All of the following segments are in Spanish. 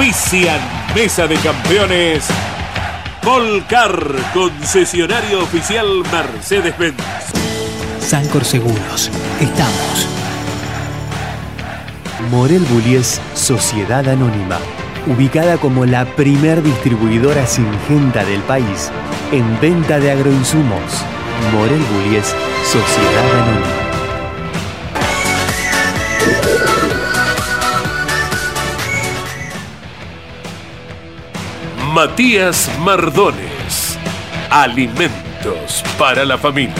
Auspician Mesa de Campeones. Volcar, concesionario oficial Mercedes-Benz. Sancor Seguros. Estamos. Morel Bullies Sociedad Anónima. Ubicada como la primer distribuidora singenta del país en venta de agroinsumos. Morel Bullies Sociedad Anónima. Matías Mardones. Alimentos para la familia.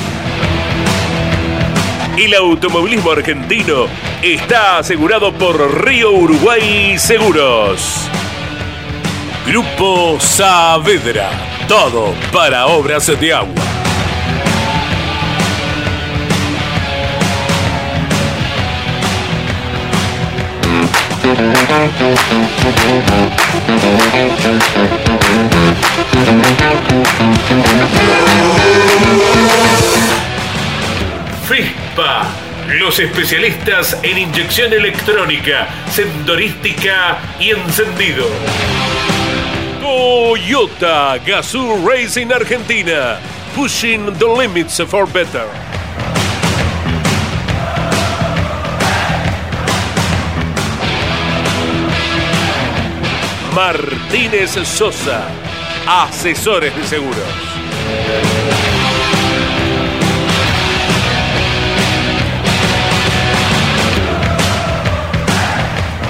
El automovilismo argentino está asegurado por Río Uruguay Seguros. Grupo Saavedra. Todo para obras de agua. FISPA, los especialistas en inyección electrónica, sendorística y encendido. Toyota Gazoo Racing Argentina, pushing the limits for better. Martínez Sosa, asesores de seguros.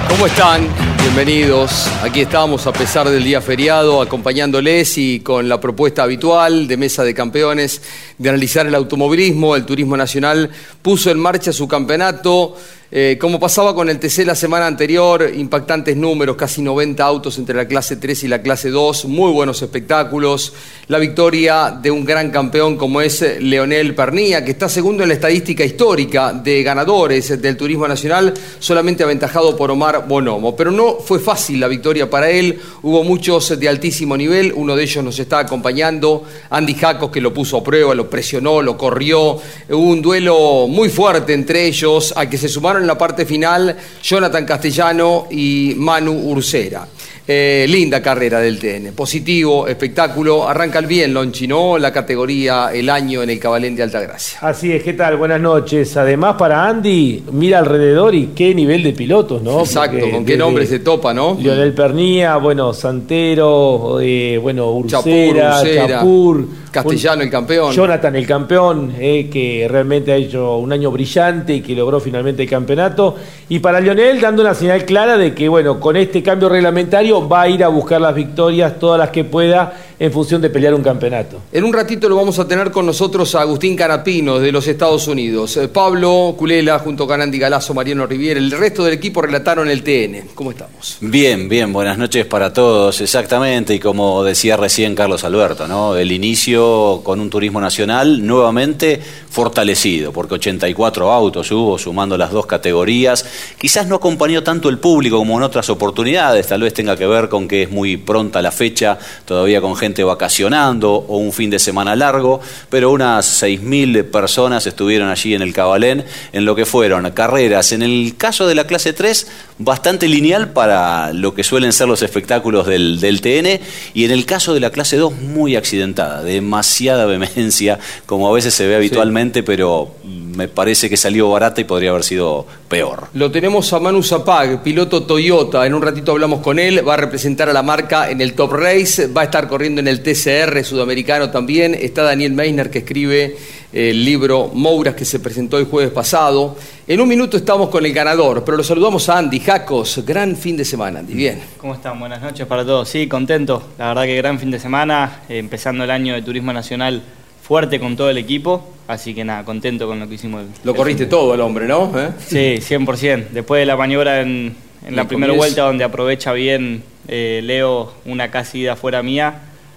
¿Cómo están? Bienvenidos. Aquí estamos a pesar del día feriado, acompañándoles y con la propuesta habitual de Mesa de Campeones de analizar el automovilismo. El Turismo Nacional puso en marcha su campeonato. Eh, como pasaba con el TC la semana anterior, impactantes números, casi 90 autos entre la clase 3 y la clase 2, muy buenos espectáculos. La victoria de un gran campeón como es Leonel Pernía, que está segundo en la estadística histórica de ganadores del Turismo Nacional, solamente aventajado por Omar Bonomo. Pero no fue fácil la victoria para él, hubo muchos de altísimo nivel, uno de ellos nos está acompañando, Andy Jacos, que lo puso a prueba, lo presionó, lo corrió. Hubo un duelo muy fuerte entre ellos, al que se sumaron en la parte final Jonathan Castellano y Manu Ursera. Eh, linda carrera del TN, positivo, espectáculo, arranca el bien Lonchi, ¿no? La categoría El Año en el Cabalén de Altagracia. Así es, ¿qué tal? Buenas noches. Además, para Andy, mira alrededor y qué nivel de pilotos, ¿no? Exacto, Porque con qué nombre se topa, ¿no? Lionel Pernía, bueno, Santero, eh, bueno, Ursera, Chapur, Ursera, Chapur, Castellano, el campeón. Jonathan, el campeón, eh, que realmente ha hecho un año brillante y que logró finalmente el campeonato. Y para Lionel, dando una señal clara de que, bueno, con este cambio reglamentario va a ir a buscar las victorias, todas las que pueda, en función de pelear un campeonato. En un ratito lo vamos a tener con nosotros a Agustín Canapino de los Estados Unidos. Eh, Pablo Culela junto con Andy Galazo, Mariano Riviera, el resto del equipo relataron el TN. ¿Cómo estamos? Bien, bien, buenas noches para todos, exactamente, y como decía recién Carlos Alberto, ¿no? El inicio con un turismo nacional nuevamente fortalecido, porque 84 autos hubo, sumando las dos categorías. Quizás no acompañó tanto el público como en otras oportunidades, tal vez tenga que ver con que es muy pronta la fecha, todavía con gente vacacionando o un fin de semana largo, pero unas 6.000 personas estuvieron allí en el Cabalén en lo que fueron carreras, en el caso de la clase 3, bastante lineal para lo que suelen ser los espectáculos del, del TN, y en el caso de la clase 2, muy accidentada, demasiada vehemencia, como a veces se ve habitualmente, pero me parece que salió barata y podría haber sido peor. Lo tenemos a Manu Zapag, piloto Toyota. En un ratito hablamos con él. Va a representar a la marca en el Top Race. Va a estar corriendo en el TCR sudamericano también. Está Daniel Meisner que escribe el libro Mouras que se presentó el jueves pasado. En un minuto estamos con el ganador, pero lo saludamos a Andy Jacos. Gran fin de semana, Andy. Bien. ¿Cómo están? Buenas noches para todos. Sí, contento. La verdad que gran fin de semana, eh, empezando el año de Turismo Nacional fuerte con todo el equipo. Así que nada, contento con lo que hicimos. Lo corriste todo el hombre, ¿no? ¿Eh? Sí, 100%. Después de la maniobra en, en la primera vuelta, donde aprovecha bien eh, Leo una casi ida fuera mía,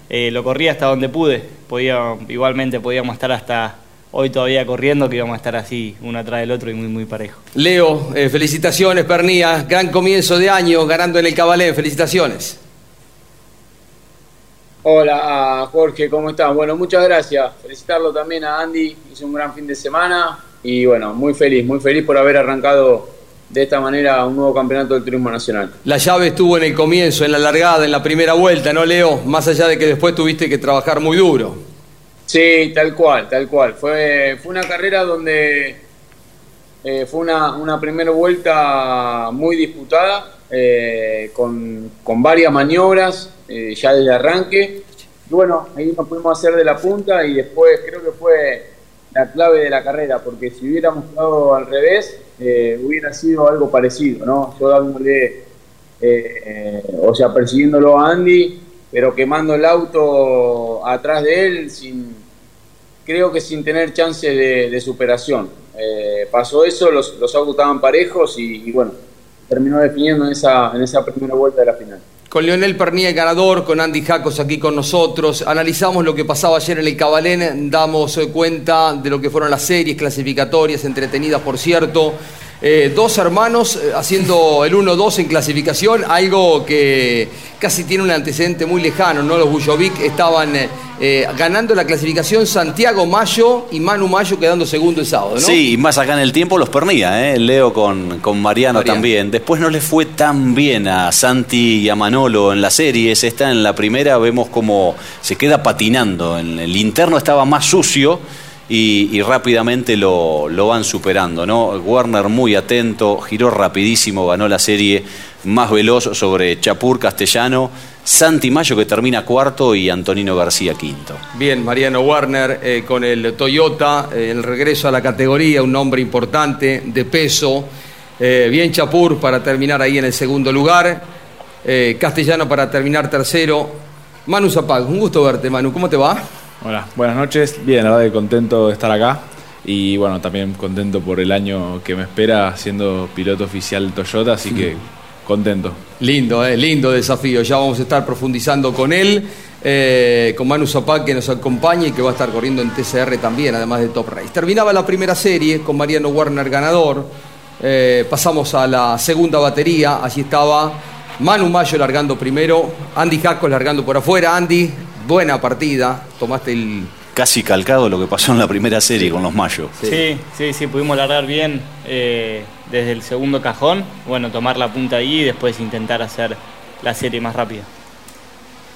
eh, lo corrí hasta donde pude. Podía, igualmente podíamos estar hasta hoy todavía corriendo, que íbamos a estar así, uno atrás del otro y muy, muy parejo. Leo, eh, felicitaciones, Pernía. Gran comienzo de año, ganando en el Cabalén. Felicitaciones. Hola Jorge, ¿cómo estás? Bueno, muchas gracias. Felicitarlo también a Andy, hizo un gran fin de semana y bueno, muy feliz, muy feliz por haber arrancado de esta manera un nuevo campeonato del turismo nacional. La llave estuvo en el comienzo, en la largada, en la primera vuelta, ¿no, Leo? Más allá de que después tuviste que trabajar muy duro. Sí, tal cual, tal cual. Fue, fue una carrera donde eh, fue una, una, primera vuelta muy disputada, eh, con, con, varias maniobras eh, ya desde arranque. Y bueno, ahí nos pudimos hacer de la punta y después creo que fue la clave de la carrera, porque si hubiéramos jugado al revés, eh, hubiera sido algo parecido, ¿no? Yo dándole, o sea, persiguiéndolo a Andy, pero quemando el auto atrás de él sin creo que sin tener chance de, superación. Pasó eso, los, los, autos estaban parejos y, bueno, terminó definiendo en esa, en esa primera vuelta de la final. Con Leonel Pernía, ganador, con Andy Jacos aquí con nosotros. Analizamos lo que pasaba ayer en el Cabalén, damos cuenta de lo que fueron las series clasificatorias, entretenidas por cierto. Eh, dos hermanos eh, haciendo el 1-2 en clasificación, algo que casi tiene un antecedente muy lejano, ¿no? Los Bujovic estaban eh, ganando la clasificación Santiago Mayo y Manu Mayo quedando segundo el sábado, ¿no? Sí, y más acá en el tiempo los pernía, ¿eh? Leo con, con Mariano, Mariano, también. Después no le fue tan bien a Santi y a Manolo en la serie. Esta en la primera vemos como se queda patinando. En el interno estaba más sucio y, rápidamente lo, lo, van superando. ¿no? Warner muy atento, giró rapidísimo, ganó la serie más veloz sobre Chapur Castellano. Santi Mayo que termina cuarto y Antonino García quinto. Bien, Mariano Warner eh, con el Toyota, eh, el regreso a la categoría, un nombre importante, de peso. Eh, bien Chapur para terminar ahí en el segundo lugar. Castellano para terminar tercero. Manu Zapag, un gusto verte, Manu. ¿Cómo te va? Hola, buenas noches. Bien, la verdad que contento de estar acá. Y bueno, también contento por el año que me espera siendo piloto oficial Toyota, así que contento. Lindo, eh, lindo desafío. Ya vamos a estar profundizando con él, eh, con Manu Zapac que nos acompaña y que va a estar corriendo en TCR también, además de Top Race. Terminaba la primera serie con Mariano Warner ganador. Eh, pasamos a la segunda batería. Allí estaba Manu Mayo largando primero, Andy Jacos largando por afuera. Andy, buena partida. Tomaste el. Casi calcado lo que pasó en la primera serie con los Mayo. Sí, sí, sí, sí pudimos largar bien eh, desde el segundo cajón. Bueno, tomar la punta ahí y después intentar hacer la serie más rápida.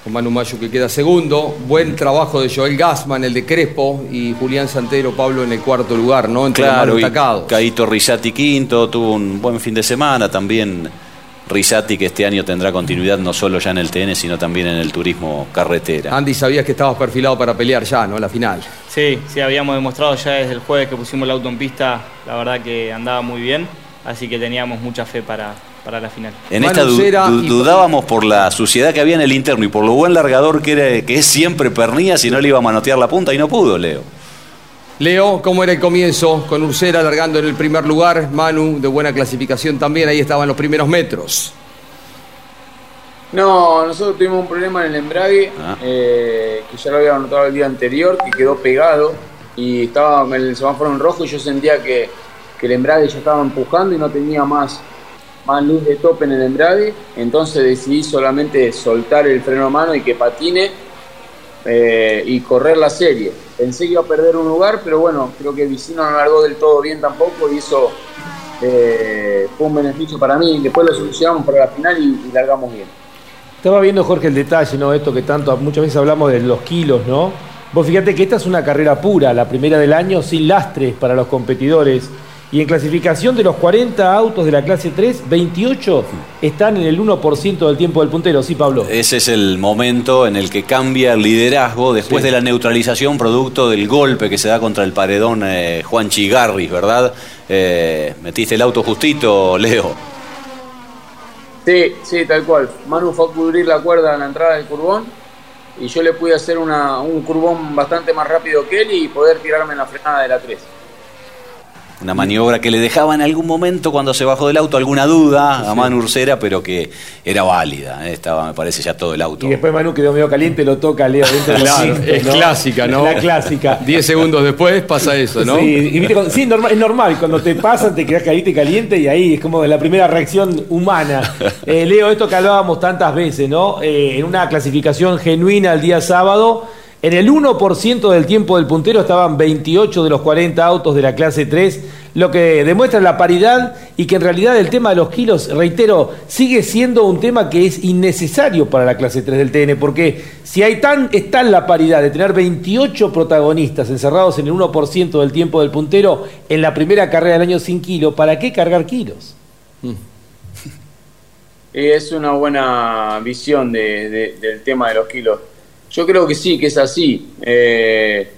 Con Manu Mayo que queda segundo. Buen trabajo de Joel Gassman, el de Crespo, y Julián Santero Pablo en el cuarto lugar, ¿no? Entre claro, los más destacados. Caito Risati quinto, tuvo un buen fin de semana también. Risati que este año tendrá continuidad no solo ya en el TN, sino también en el turismo carretera. Andy, sabías que estabas perfilado para pelear ya, ¿no? La final. Sí, sí, habíamos demostrado ya desde el jueves que pusimos el auto en pista, la verdad que andaba muy bien, así que teníamos mucha fe para, para la final. En esta du du dudábamos por la suciedad que había en el interno y por lo buen largador que, era, que es siempre Pernía si no le iba a manotear la punta y no pudo, Leo. Leo, ¿cómo era el comienzo? Con Ursera largando en el primer lugar, Manu de buena clasificación también, ahí estaban los primeros metros. No, nosotros tuvimos un problema en el embrague, ah. eh, que ya lo había notado el día anterior, que quedó pegado y estaba en el semáforo en rojo y yo sentía que, que el embrague ya estaba empujando y no tenía más, más luz de tope en el embrague, entonces decidí solamente soltar el freno a mano y que patine eh, y correr la serie. Pensé que iba a perder un lugar, pero bueno, creo que Vicino no largó del todo bien tampoco y eso eh, fue un beneficio para mí. Después lo solucionamos para la final y, y, largamos bien. Estaba viendo, Jorge, el detalle, ¿no? Esto que tanto, muchas veces hablamos de los kilos, ¿no? Vos fíjate que esta es una carrera pura, la primera del año, sin lastres para los competidores. Y en clasificación de los 40 autos de la clase 3, 28 están en el 1% del tiempo del puntero, ¿sí, Pablo? Ese es el momento en el que cambia el liderazgo después sí. de la neutralización producto del golpe que se da contra el paredón eh, Juan Chigarris, ¿verdad? Eh, metiste el auto justito, Leo. Sí, sí, tal cual. Manu fue a cubrir la cuerda en la entrada del curbón y yo le pude hacer un curbón bastante más rápido que él y poder tirarme en la frenada de la 3. Una maniobra que le dejaba en algún momento cuando se bajó del auto alguna duda a Manu Ursera, pero que era válida. ¿eh? Estaba, me parece, ya todo el auto. Y después Manu quedó medio caliente, lo toca Leo dentro Claro, es clásica, ¿no? La clásica. Diez segundos después pasa eso, ¿no? Sí, y sí, normal- es normal. Cuando te pasan, te quedas caliente, caliente y ahí es como la primera reacción humana. Eh, Leo, esto que hablábamos tantas veces, ¿no? Eh, en una clasificación genuina el día sábado, en el 1% del tiempo del puntero estaban 28 de los 40 autos de la clase 3, lo que demuestra la paridad y que en realidad el tema de los kilos, reitero, sigue siendo un tema que es innecesario para la clase 3 del TN, porque si hay tan, está en la paridad de tener 28 protagonistas encerrados en el 1% del tiempo del puntero en la primera carrera del año sin kilo, ¿para qué cargar kilos? Es una buena visión de- del tema de los kilos. Yo creo que sí, que es así. Eh,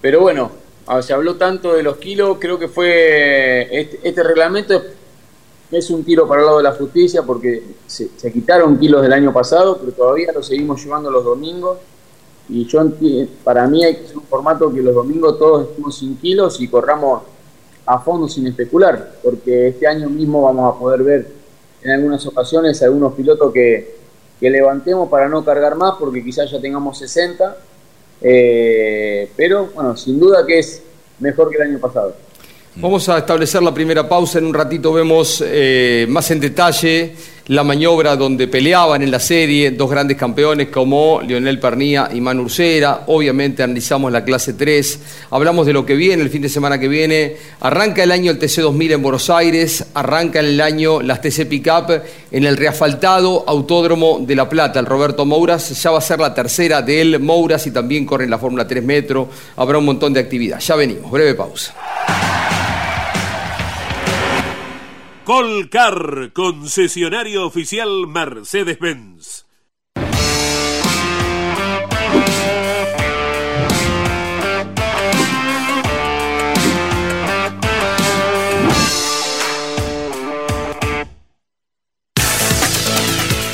pero bueno, ah, se habló tanto de los kilos, creo que fue este, este reglamento es un tiro para el lado de la justicia porque se, se quitaron kilos del año pasado, pero todavía lo seguimos llevando los domingos. Y yo para mí hay que ser un formato que los domingos todos estemos sin kilos y corramos a fondo sin especular, porque este año mismo vamos a poder ver en algunas ocasiones algunos pilotos que, que levantemos para no cargar más, porque quizás ya tengamos 60, eh, pero bueno, sin duda que es mejor que el año pasado. Vamos a establecer la primera pausa. En un ratito vemos eh, más en detalle la maniobra donde peleaban en la serie dos grandes campeones como Lionel Pernía y Manu Ursera. Obviamente analizamos la clase 3. Hablamos de lo que viene el fin de semana que viene. Arranca el año el TC2000 en Buenos Aires. Arranca el año las TC Pickup en el reasfaltado Autódromo de La Plata. El Roberto Mouras ya va a ser la tercera de él. Mouras y también corre en la Fórmula 3 Metro. Habrá un montón de actividad. Ya venimos. Breve pausa. Colcar, concesionario oficial Mercedes-Benz.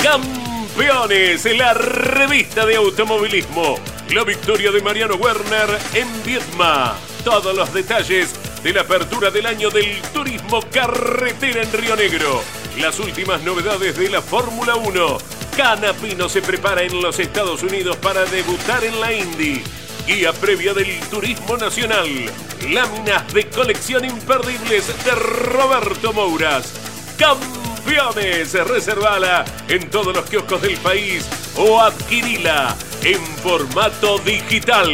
Campeones, la revista de automovilismo. La victoria de Mariano Werner en Viedma. Todos los detalles de la apertura del año del turismo carretera en Río Negro. Las últimas novedades de la Fórmula 1. Canapino se prepara en los Estados Unidos para debutar en la Indy. Guía previa del turismo nacional. Láminas de colección imperdibles de Roberto Mouras. Campeones, reservala en todos los kioscos del país o adquirila en formato digital.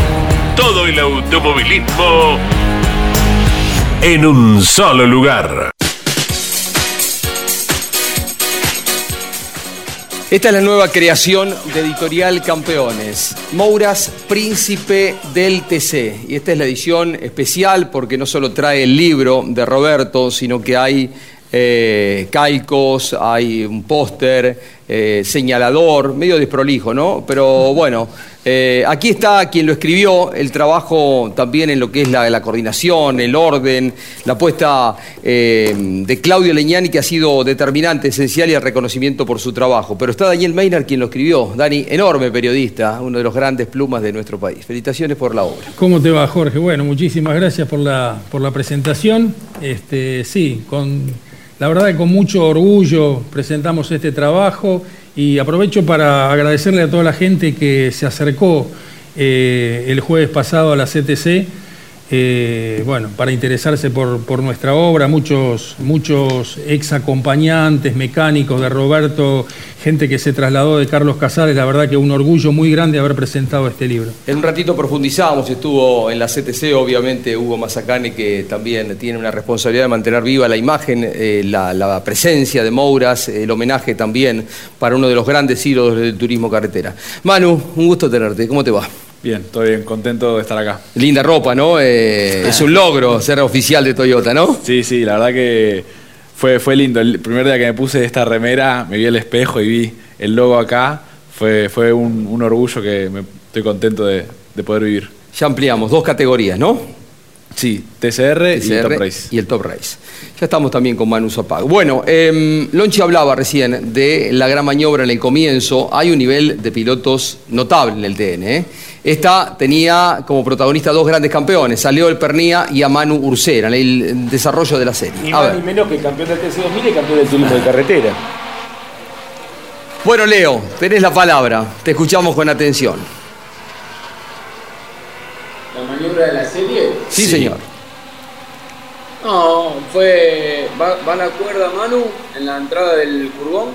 Todo el automovilismo en un solo lugar. Esta es la nueva creación de Editorial Campeones. Mouras, Príncipe del TC. Y esta es la edición especial porque no solo trae el libro de Roberto, sino que hay eh, hay un póster, eh, señalador, medio desprolijo, ¿no? Pero bueno, eh, aquí está quien lo escribió, el trabajo también en lo que es la, coordinación, el orden, la apuesta de Claudio Leñani que ha sido determinante, esencial y el reconocimiento por su trabajo. Pero está Daniel Maynard quien lo escribió, Dani, enorme periodista, uno de los grandes plumas de nuestro país. Felicitaciones por la obra. ¿Cómo te va, Jorge? Bueno, muchísimas gracias por la, por la presentación. Este, sí, con la verdad que con mucho orgullo presentamos este trabajo y aprovecho para agradecerle a toda la gente que se acercó eh, el jueves pasado a la CTC eh, bueno, para interesarse por, nuestra obra, muchos, muchos ex acompañantes, mecánicos de Roberto, gente que se trasladó de Carlos Casares, la verdad que un orgullo muy grande haber presentado este libro. En un ratito profundizamos, estuvo en la CTC, obviamente Hugo Mazacane, que también tiene una responsabilidad de mantener viva la imagen, eh, la, presencia de Mouras, el homenaje también para uno de los grandes ídolos del turismo carretera. Manu, un gusto tenerte, ¿cómo te va? Bien, todo bien, contento de estar acá. Linda ropa, ¿no? Eh, es un logro ser oficial de Toyota, ¿no? Sí, sí, la verdad que fue, fue lindo. El primer día que me puse esta remera, me vi el espejo y vi el logo acá. Fue, fue un, orgullo que me, estoy contento de, poder vivir. Ya ampliamos, dos categorías, ¿no? Sí, TCR, y el Top Race. Y el Top Race. Ya estamos también con Manu Zapag. Bueno, eh, Lonchi hablaba recién de la gran maniobra en el comienzo. Hay un nivel de pilotos notable en el TN, ¿eh? Esta tenía como protagonista dos grandes campeones, salió el Pernía y a Manu Ursera, en el desarrollo de la serie. Ni más ni menos que el campeón del TC2000 y campeón del turismo de carretera. Bueno, Leo, tenés la palabra, te escuchamos con atención. ¿La maniobra de la serie? Sí, señor. No, fue. Va, va, la cuerda Manu en la entrada del curvón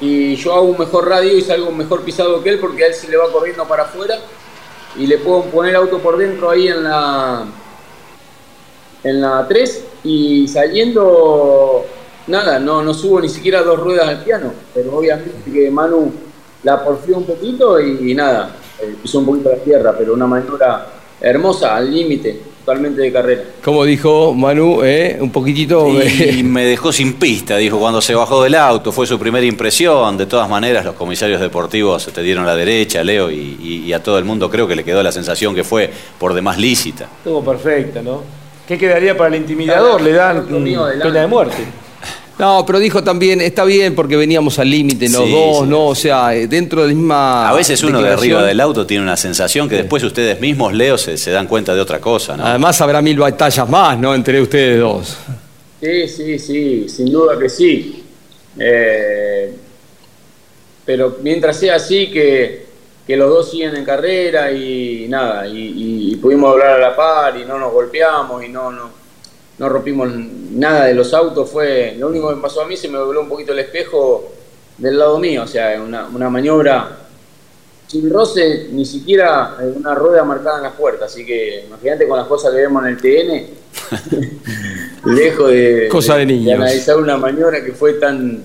y yo hago un mejor radio y salgo mejor pisado que él porque a él se le va corriendo para afuera y le puedo poner el auto por dentro ahí en la en la 3 y saliendo nada, no, no subo ni siquiera dos ruedas al piano, pero obviamente que Manu la porfió un poquito y, nada, eh, pisó un poquito la tierra, pero una maniobra hermosa, al límite totalmente de carrera. Como dijo Manu, eh, un poquitito... Y me dejó sin pista, dijo, cuando se bajó del auto, fue su primera impresión. De todas maneras, los comisarios deportivos te dieron la derecha, Leo, y, a todo el mundo creo que le quedó la sensación que fue por demás lícita. Estuvo perfecta, ¿no? ¿Qué quedaría para el intimidador? Le dan pena de muerte. No, pero dijo también, está bien porque veníamos al límite los dos, ¿no? O sea, dentro de la misma. A veces uno de arriba del auto tiene una sensación que después ustedes mismos, Leo, se, dan cuenta de otra cosa, ¿no? Además habrá mil batallas más, ¿no? Entre ustedes dos. Sí, sí, sí, sin duda que sí. Eh, pero mientras sea así, que, los dos siguen en carrera y nada, y, y pudimos hablar a la par y no nos golpeamos y no, no no rompimos nada de los autos, fue lo único que me pasó a mí, se me dobló un poquito el espejo del lado mío, o sea, una, una maniobra sin roce, ni siquiera una rueda marcada en las puertas, así que imagínate con las cosas que vemos en el TN, lejos de, Cosa de, analizar una maniobra que fue tan,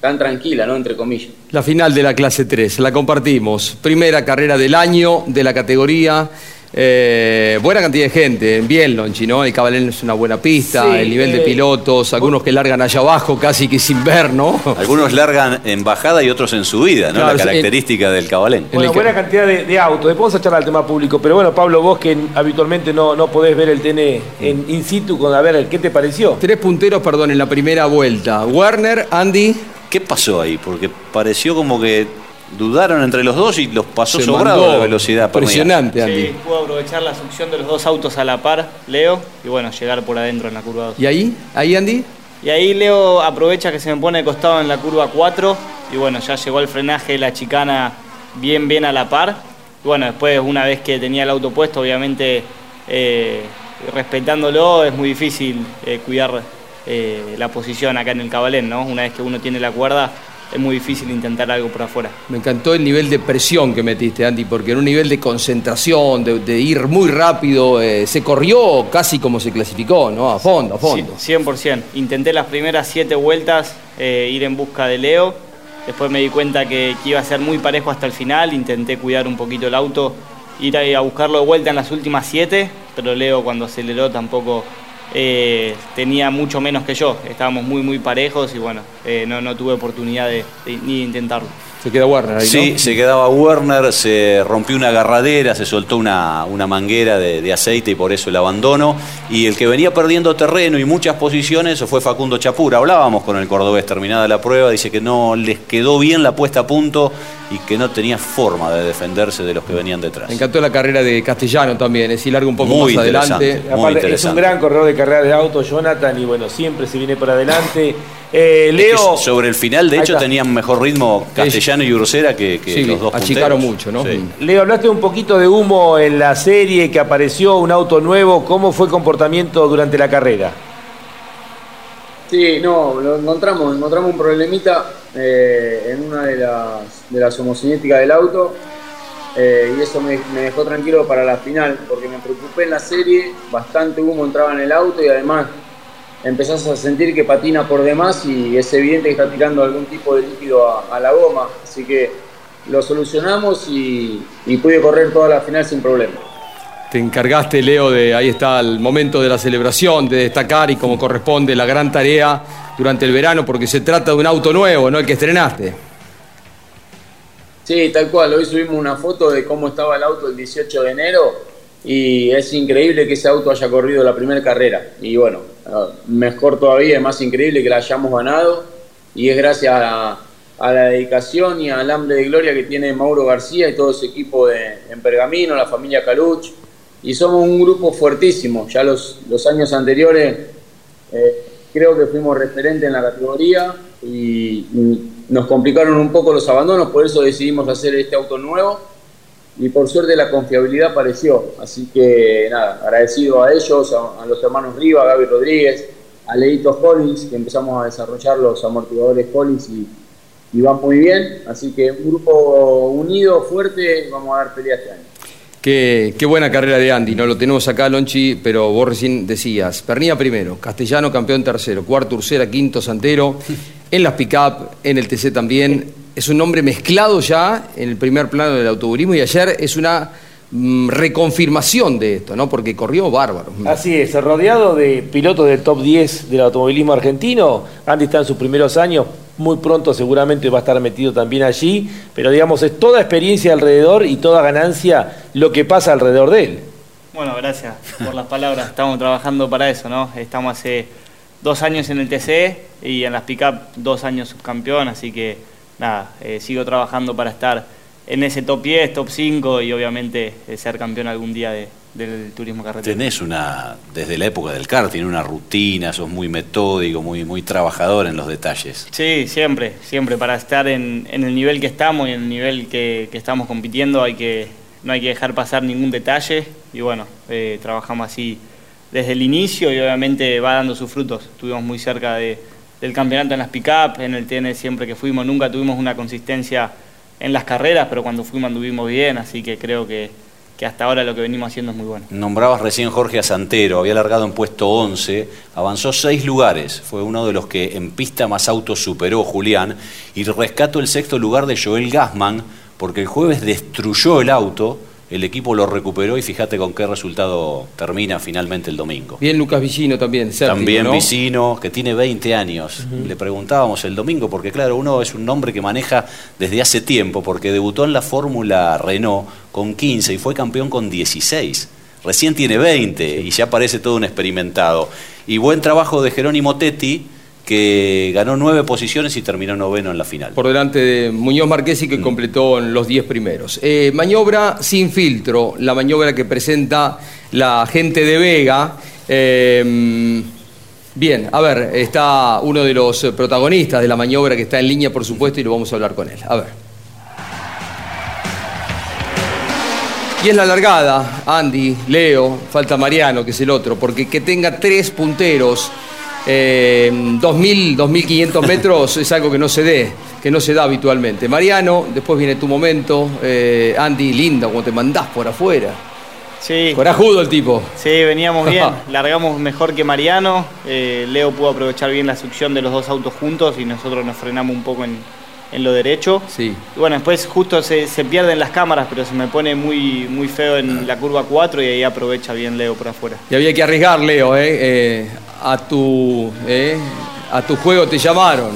tan tranquila, ¿no? Entre comillas. La final de la clase 3, la compartimos. Primera carrera del año de la categoría. Eh, buena cantidad de gente, bien Lonchi, ¿no? El Cabalén es una buena pista, el nivel de eh, pilotos, algunos que largan allá abajo casi que sin ver, ¿no? Algunos largan en bajada y otros en subida, ¿no? la característica del Cabalén. Bueno, buena cantidad de, autos. Después vamos a echar al tema público, pero bueno, Pablo, vos que habitualmente no, no podés ver el TN en in situ, con a ver, ¿qué te pareció? Tres punteros, perdón, en la primera vuelta. Werner, Andy. ¿Qué pasó ahí? Porque pareció como que dudaron entre los dos y los pasó sobrado la velocidad. Impresionante, Andy. Sí, pudo aprovechar la succión de los dos autos a la par, Leo, y bueno, llegar por adentro en la curva 2. ¿Y ahí? ¿Ahí, Andy? Y ahí Leo aprovecha que se me pone de costado en la curva 4 y bueno, ya llegó el frenaje de la chicana bien, bien a la par. Y bueno, después, una vez que tenía el auto puesto, obviamente eh, respetándolo, es muy difícil eh, cuidar eh, la posición acá en el cabalén, ¿no? Una vez que uno tiene la cuerda, es muy difícil intentar algo por afuera. Me encantó el nivel de presión que metiste, Andy, porque en un nivel de concentración, de, ir muy rápido, eh, se corrió casi como se clasificó, ¿no? A fondo, a fondo. Sí, 100%. Intenté las primeras siete vueltas eh, ir en busca de Leo. Después me di cuenta que, que, iba a ser muy parejo hasta el final. Intenté cuidar un poquito el auto, ir a, a buscarlo de vuelta en las últimas siete, pero Leo cuando aceleró tampoco eh, tenía mucho menos que yo. Estábamos muy, muy parejos y bueno, eh, no, no, tuve oportunidad de, ni de intentarlo. Se queda Werner ahí, Sí, se quedaba Werner, se rompió una agarradera, se soltó una, una manguera de, aceite y por eso el abandono. Y el que venía perdiendo terreno y muchas posiciones fue Facundo Chapura. Hablábamos con el cordobés terminada la prueba, dice que no les quedó bien la puesta a punto y que no tenía forma de defenderse de los que venían detrás. Me encantó la carrera de Castellano también, es decir, largo un poco más adelante. es un gran corredor de carrera de auto, Jonathan, y bueno, siempre se viene por adelante. Eh, Leo. sobre el final, de hecho, tenían mejor ritmo Castellano y Ursera que, los dos achicaron mucho, ¿no? Leo, hablaste un poquito de humo en la serie, que apareció un auto nuevo. ¿Cómo fue el comportamiento durante la carrera? Sí, no, lo encontramos, encontramos un problemita eh, en una de las, de las homocinéticas del auto. Eh, y eso me, me, dejó tranquilo para la final, porque me preocupé en la serie, bastante humo entraba en el auto y además empezás a sentir que patina por demás y es evidente que está tirando algún tipo de líquido a, la goma. Así que lo solucionamos y, pude correr toda la final sin problema. Te encargaste, Leo, de ahí está el momento de la celebración, de destacar y como corresponde la gran tarea durante el verano, porque se trata de un auto nuevo, ¿no? El que estrenaste. Sí, tal cual. Hoy subimos una foto de cómo estaba el auto el 18 de enero y es increíble que ese auto haya corrido la primera carrera. Y bueno, mejor todavía, es más increíble que la hayamos ganado y es gracias a, la dedicación y al hambre de gloria que tiene Mauro García y todo ese equipo de, en Pergamino, la familia Caluch. Y somos un grupo fuertísimo. Ya los, los años anteriores eh, creo que fuimos referentes en la categoría y nos complicaron un poco los abandonos, por eso decidimos hacer este auto nuevo y por suerte la confiabilidad apareció. Así que nada, agradecido a ellos, a, los hermanos Riva, a Gaby Rodríguez, a Leito Hollins, que empezamos a desarrollar los amortiguadores Hollins y, y van muy bien. Así que un grupo unido, fuerte, vamos a dar pelea este año. Qué, qué, buena carrera de Andy, no lo tenemos acá, Lonchi, pero vos recién decías, Pernía primero, Castellano campeón tercero, cuarto Ursera, quinto Santero, en las pick-up, en el TC también, es un nombre mezclado ya en el primer plano del autoburismo y ayer es una mm, reconfirmación de esto, ¿no? Porque corrió bárbaro. Así es, rodeado de pilotos del top 10 del automovilismo argentino. Andy está en sus primeros años, muy pronto seguramente va a estar metido también allí, pero digamos, es toda experiencia alrededor y toda ganancia lo que pasa alrededor de él. Bueno, gracias por las palabras. Estamos trabajando para eso, ¿no? Estamos hace dos años en el TC y en las pick-up dos años subcampeón, así que nada, eh, sigo trabajando para estar en ese top 10, top 5 y obviamente eh, ser campeón algún día del turismo carretera. Tenés una, desde la época del karting, una rutina, sos muy metódico, muy, muy trabajador en los detalles. Sí, siempre, siempre. Para estar en, el nivel que estamos y en el nivel que, estamos compitiendo hay que, no hay que dejar pasar ningún detalle y bueno, eh, trabajamos así desde el inicio y obviamente va dando sus frutos. Estuvimos muy cerca de del campeonato en las pick-up, en el TN siempre que fuimos, nunca tuvimos una consistencia en las carreras, pero cuando fuimos anduvimos bien, así que creo que, hasta ahora lo que venimos haciendo es muy bueno. Nombrabas recién Jorge a Santero, había largado en puesto 11, avanzó seis lugares, fue uno de los que en pista más autos superó Julián, y rescato el sexto lugar de Joel Gassman, porque el jueves destruyó el auto, el equipo lo recuperó y fíjate con qué resultado termina finalmente el domingo. Bien Lucas Vicino también, También Vicino, que tiene 20 años. Le preguntábamos el domingo, porque claro, uno es un nombre que maneja desde hace tiempo, porque debutó en la Fórmula Renault con 15 y fue campeón con 16. Recién tiene 20 y ya parece todo un experimentado. Y buen trabajo de Jerónimo Tetti que ganó nueve posiciones y terminó noveno en la final. Por delante de Muñoz Marquesi, que mm. completó en los diez primeros. Eh, maniobra sin filtro, la maniobra que presenta la gente de Vega. Eh, bien, a ver, está uno de los protagonistas de la maniobra que está en línea, por supuesto, y lo vamos a hablar con él. A ver. Y es la largada, Andy, Leo, falta Mariano, que es el otro, porque que tenga tres punteros eh, 2.000, 2.500 metros es algo que no se dé, que no se da habitualmente. Mariano, después viene tu momento. Eh, Andy, linda, como te mandás por afuera. Sí. Corajudo el tipo. Sí, veníamos bien. Largamos mejor que Mariano. Eh, Leo pudo aprovechar bien la succión de los dos autos juntos y nosotros nos frenamos un poco en, en lo derecho. Sí. Y bueno, después justo se, se, pierden las cámaras, pero se me pone muy, muy feo en la curva 4 y ahí aprovecha bien Leo por afuera. Y había que arriesgar, Leo, ¿eh? eh a, tu, eh, a tu juego te llamaron.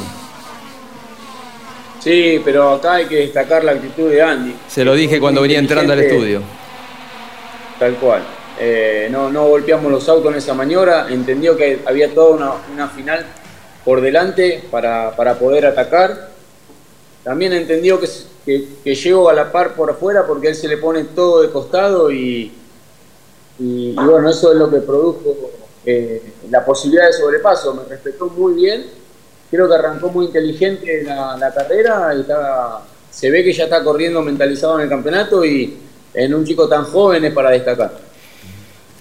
Sí, pero acá hay que destacar la actitud de Andy. Se lo dije cuando venía entrando al estudio. Tal cual. Eh, no, no golpeamos los autos en esa maniobra, entendió que había toda una, una final por delante para, para, poder atacar. También entendió que, que, que, llegó a la par por afuera porque él se le pone todo de costado y, y, y bueno, eso es lo que produjo eh, la posibilidad de sobrepaso. Me respetó muy bien, creo que arrancó muy inteligente la, carrera y se ve que ya está corriendo mentalizado en el campeonato y en un chico tan joven es para destacar.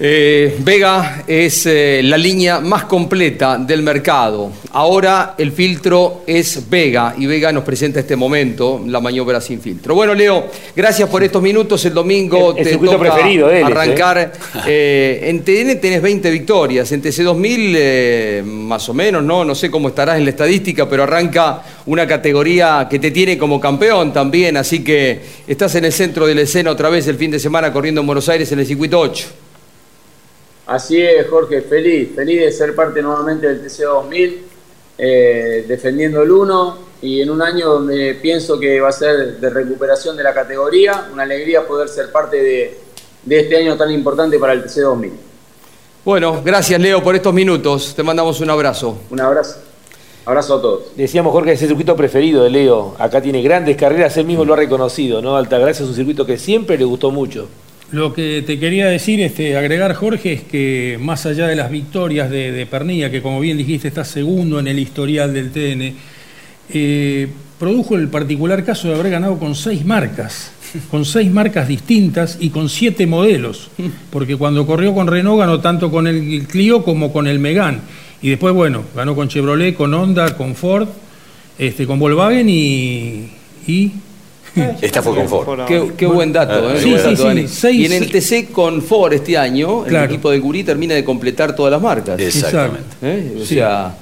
Eh, Vega es eh, la línea más completa del mercado. Ahora el filtro es Vega y Vega nos presenta este momento, la maniobra sin filtro. Bueno, Leo, gracias por estos minutos. El domingo el, el te toca preferido él, arrancar. ¿eh? en TN tenés 20 victorias, en TC2000 más o menos, ¿no? No sé cómo estarás en la estadística, pero arranca una categoría que te tiene como campeón también. Así que estás en el centro de la escena otra vez el fin de semana corriendo en Buenos Aires en el circuito 8. Así es, Jorge, feliz, feliz de ser parte nuevamente del TC2000, eh, defendiendo el 1 y en un año donde pienso que va a ser de recuperación de la categoría, una alegría poder ser parte de, de este año tan importante para el TC2000. Bueno, gracias Leo por estos minutos, te mandamos un abrazo. Un abrazo. Abrazo a todos. Decíamos, Jorge, es el circuito preferido de Leo. Acá tiene grandes carreras, él mismo lo ha reconocido, ¿no? Altagracia es un circuito que siempre le gustó mucho. Lo que te quería decir, este, agregar Jorge, es que más allá de las victorias de, de Pernilla, que como bien dijiste está segundo en el historial del TN, eh, produjo el particular caso de haber ganado con seis marcas, con seis marcas distintas y con siete modelos, porque cuando corrió con Renault ganó tanto con el Clio como con el Megane, y después, bueno, ganó con Chevrolet, con Honda, con Ford, este, con Volkswagen y... y esta fue con Ford. Qué, qué buen dato, ¿eh? Sí, Buen sí, dato, sí. Dani. Y en el TC con Ford este año, Claro. el equipo de Gurí termina de completar todas las marcas. Exactamente. ¿Eh? O Sí. sea,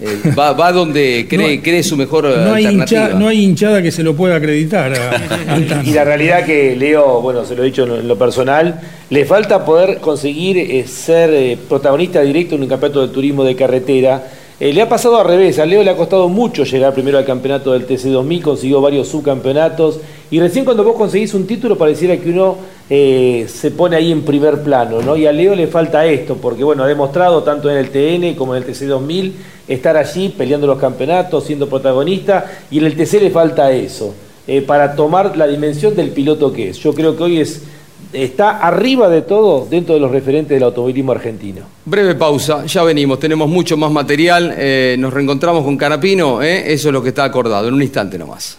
eh, va, va donde cree, No- cree su mejor eh, No hay, alternativa. hincha- no hay hinchada que se lo pueda acreditar. a-. Y la realidad que Leo, bueno, se lo he dicho en lo- en lo personal, le falta poder conseguir eh, ser eh, protagonista directo en un campeonato de turismo de carretera. Eh, le ha pasado al revés, a Leo le ha costado mucho llegar primero al campeonato del TC2000, consiguió varios subcampeonatos y recién cuando vos conseguís un título pareciera que uno eh, se pone ahí en primer plano, ¿no? Y a Leo le falta esto, porque bueno, ha demostrado tanto en el TN como en el TC2000 estar allí peleando los campeonatos, siendo protagonista y en el TC le falta eso eh, para tomar la dimensión del piloto que es. Yo creo que hoy es está arriba de todo dentro de los referentes del automovilismo argentino. Breve pausa, ya venimos, tenemos mucho más material, eh, nos reencontramos con Canapino, ¿eh? eso es lo que está acordado, en un instante nomás.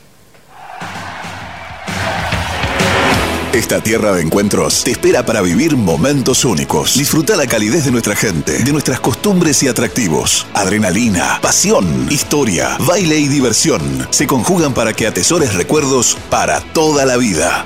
Esta tierra de encuentros te espera para vivir momentos únicos. Disfruta la calidez de nuestra gente, de nuestras costumbres y atractivos. Adrenalina, pasión, historia, baile y diversión se conjugan para que atesores recuerdos para toda la vida.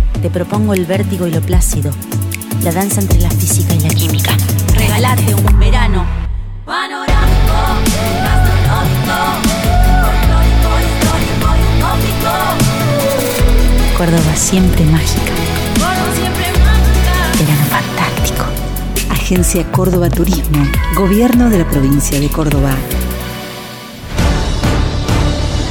Te propongo el vértigo y lo plácido, la danza entre la física y la química. Regalate un verano panorámico, gastronómico, histórico. Córdoba siempre mágica, Por siempre mágica. verano fantástico. Agencia Córdoba Turismo, Gobierno de la provincia de Córdoba.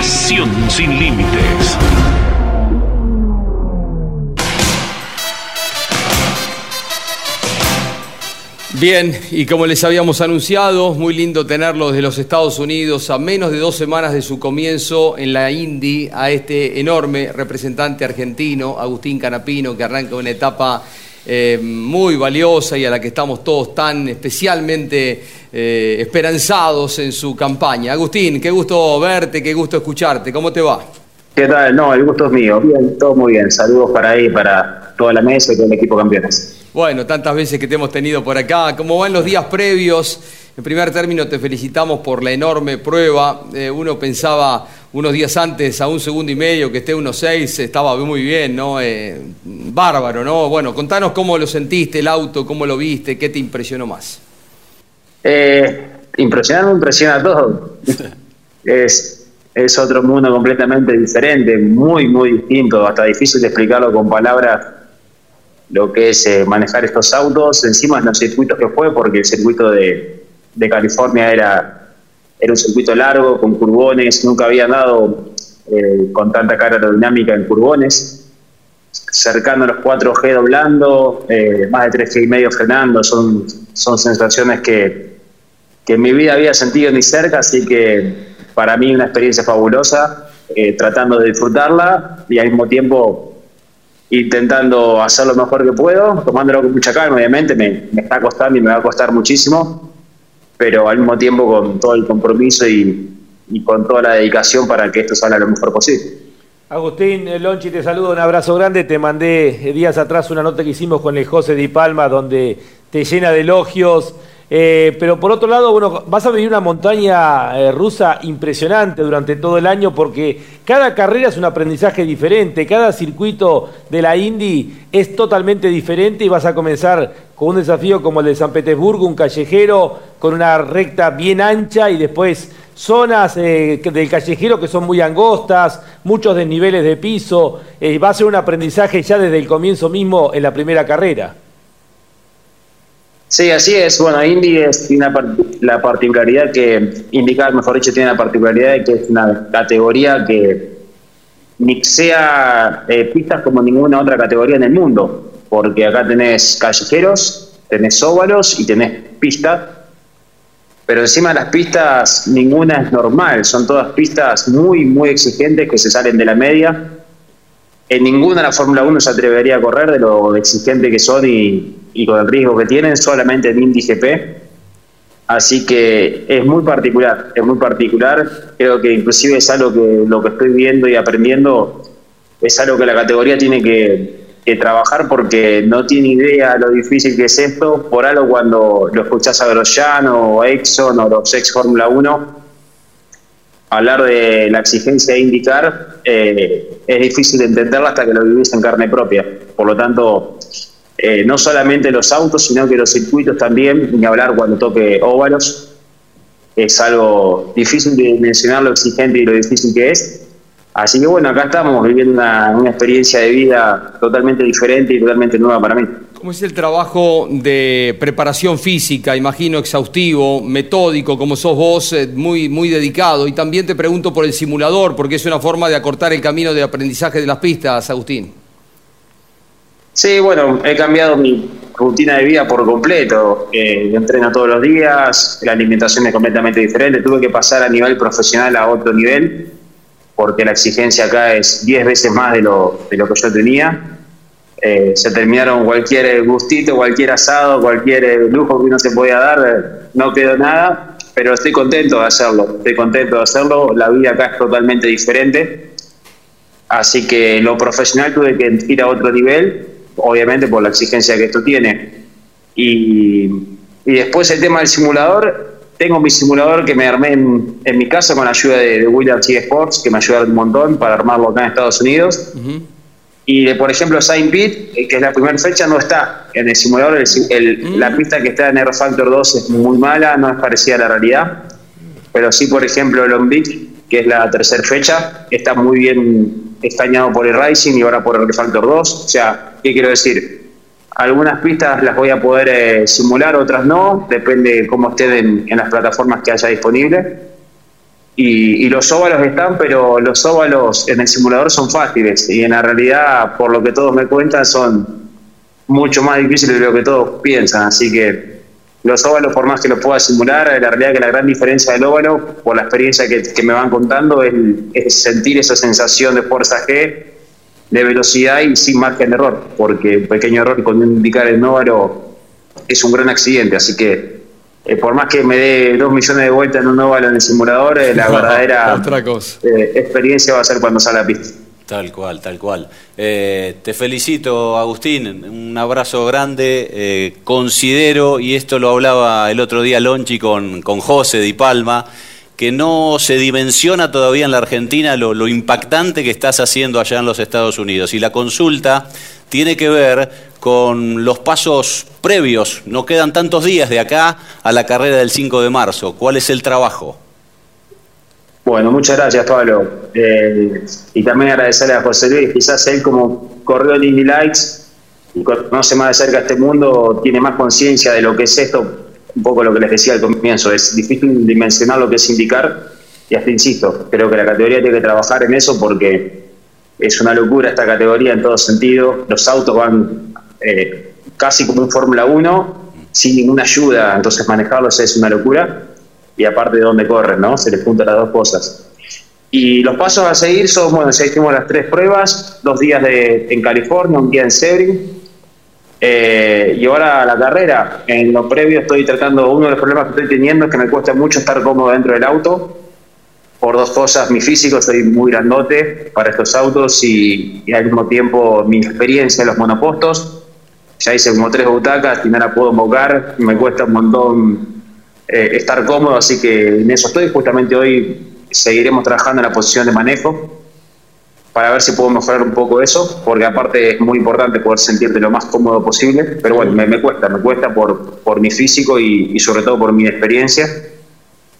Pasión sin límites. Bien, y como les habíamos anunciado, muy lindo tenerlos de los Estados Unidos a menos de dos semanas de su comienzo en la Indy a este enorme representante argentino, Agustín Canapino, que arranca una etapa eh, muy valiosa y a la que estamos todos tan especialmente eh, esperanzados en su campaña. Agustín, qué gusto verte, qué gusto escucharte, ¿cómo te va? ¿Qué tal? No, el gusto es mío. Bien, todo muy bien. Saludos para ahí, para toda la mesa y todo el equipo campeones. Bueno, tantas veces que te hemos tenido por acá. ¿Cómo van los días previos? En primer término, te felicitamos por la enorme prueba. Eh, uno pensaba unos días antes, a un segundo y medio, que esté 1.6, estaba muy bien, ¿no? Eh, bárbaro, ¿no? Bueno, contanos cómo lo sentiste, el auto, cómo lo viste, qué te impresionó más. Eh, impresionar me impresiona todo. es, es otro mundo completamente diferente, muy, muy distinto, hasta difícil de explicarlo con palabras lo que es eh, manejar estos autos, encima en los circuitos que fue, porque el circuito de, de California era, era un circuito largo, con curbones, nunca había dado eh, con tanta cara aerodinámica en curbones, cercano a los 4G doblando, eh, más de 3G y medio frenando, son, son sensaciones que, que en mi vida había sentido ni cerca, así que para mí una experiencia fabulosa, eh, tratando de disfrutarla y al mismo tiempo intentando hacer lo mejor que puedo, tomándolo con mucha calma, obviamente, me, me, está costando y me va a costar muchísimo, pero al mismo tiempo con todo el compromiso y, con toda la dedicación para que esto salga lo mejor posible. Agustín Lonchi, te saludo, un abrazo grande. Te mandé días atrás una nota que hicimos con el José Di Palma, donde te llena de elogios. Eh, pero por otro lado, bueno, vas a vivir una montaña eh, rusa impresionante durante todo el año porque cada carrera es un aprendizaje diferente, cada circuito de la Indy es totalmente diferente y vas a comenzar con un desafío como el de San Petersburgo, un callejero con una recta bien ancha y después zonas eh, del callejero que son muy angostas, muchos desniveles de piso. Eh, va a ser un aprendizaje ya desde el comienzo mismo en la primera carrera. Sí, así es. Bueno, Indy es, tiene la particularidad que, indicar, mejor dicho, tiene la particularidad de que es una categoría que mixea eh, pistas como ninguna otra categoría en el mundo, porque acá tenés callejeros, tenés óvalos y tenés pistas, pero encima de las pistas ninguna es normal, son todas pistas muy, muy exigentes que se salen de la media. En ninguna la Fórmula 1 se atrevería a correr de lo exigente que son y, con el riesgo que tienen, solamente en Indy GP. Así que es muy particular, es muy particular. Creo que inclusive es algo que lo que estoy viendo y aprendiendo es algo que la categoría tiene que, trabajar porque no tiene idea lo difícil que es esto. Por algo cuando lo escuchás a Grosjean o Exxon o los ex Fórmula 1 hablar de la exigencia de indicar eh, es difícil de entenderla hasta que lo vivís en carne propia. Por lo tanto, eh, no solamente los autos, sino que los circuitos también, ni hablar cuando toque óvalos, es algo difícil de mencionar lo exigente y lo difícil que es. Así que bueno, acá estamos viviendo una, una experiencia de vida totalmente diferente y totalmente nueva para mí. ¿Cómo es el trabajo de preparación física? Imagino exhaustivo, metódico, como sos vos, eh, muy, muy dedicado. Y también te pregunto por el simulador, porque es una forma de acortar el camino de aprendizaje de las pistas, Agustín. Sí, bueno, he cambiado mi rutina de vida por completo. Eh, entreno todos los días, la alimentación es completamente diferente. Tuve que pasar a nivel profesional a otro nivel, porque la exigencia acá es 10 veces más de lo, de lo que yo tenía. Eh, se terminaron cualquier gustito, cualquier asado, cualquier lujo que uno se podía dar, no quedó nada, pero estoy contento de hacerlo, estoy contento de hacerlo, la vida acá es totalmente diferente, así que lo profesional tuve que ir a otro nivel, obviamente por la exigencia que esto tiene. Y, después el tema del simulador, tengo mi simulador que me armé en, mi casa con la ayuda de, de Williams G Sports, que me ayudaron un montón para armarlo acá en Estados Unidos. Y de, por ejemplo, Saint Pete, que es la primera fecha, no está en el simulador. El, el, mm. La pista que está en Aero Factor 2 es muy mala, no es parecida a la realidad. pero sí, por ejemplo, Long Beach, que es la tercera fecha, está muy bien escañado por el Racing y ahora por el Factor 2. O sea, ¿qué quiero decir? Algunas pistas las voy a poder eh, simular, otras no, depende de cómo estén en, en las plataformas que haya disponibles. Y, y los óvalos están, pero los óvalos en el simulador son fáciles y en la realidad, por lo que todos me cuentan, son mucho más difíciles de lo que todos piensan. Así que los óvalos, por más que los pueda simular, la realidad que la gran diferencia del óvalo, por la experiencia que, que me van contando, es, es sentir esa sensación de fuerza G, de velocidad y sin margen de error, porque un pequeño error con indicar el óvalo es un gran accidente. Así que eh, por más que me dé dos millones de vueltas en un óvalo en el simulador, eh, la No, verdadera otra cosa. eh, experiencia va a ser cuando sale a la pista. Tal cual, tal cual. Eh, te felicito, Agustín. Un abrazo grande. Eh, considero, y esto lo hablaba el otro día Lonchi con, con José Di Palma, que no se dimensiona todavía en la Argentina lo, impactante que estás haciendo allá en los Estados Unidos. Y la consulta tiene que ver con los pasos previos. No quedan tantos días de acá a la carrera del 5 de marzo. ¿Cuál es el trabajo? Bueno, muchas gracias, Pablo. Eh, y también agradecerle a José Luis. Quizás él, como corrió Indy Lights y conoce más de cerca este mundo, tiene más conciencia de lo que es esto. Un poco lo que les decía al comienzo. Es difícil dimensionar lo que es indicar. Y hasta insisto, creo que la categoría tiene que trabajar en eso porque es una locura esta categoría en todo sentido. Los autos van eh, casi como un Fórmula 1, sin ninguna ayuda. Entonces, manejarlos es una locura y aparte de dónde corren, ¿no? Se les juntan las dos cosas. Y los pasos a seguir son, bueno, ya hicimos las tres pruebas, dos días de, en California, un día en Sebring, eh, y ahora la carrera. En lo previo estoy tratando, uno de los problemas que estoy teniendo es que me cuesta mucho estar cómodo dentro del auto, por dos cosas, mi físico, soy muy grandote para estos autos y, al mismo tiempo mi experiencia en los monopostos. Ya hice como tres butacas y no la puedo invocar, me cuesta un montón eh, estar cómodo, así que en eso estoy. Justamente hoy seguiremos trabajando en la posición de manejo para ver si puedo mejorar un poco eso, porque aparte es muy importante poder sentirte lo más cómodo posible, pero bueno, me, me cuesta, me cuesta por, por mi físico y, y sobre todo por mi experiencia.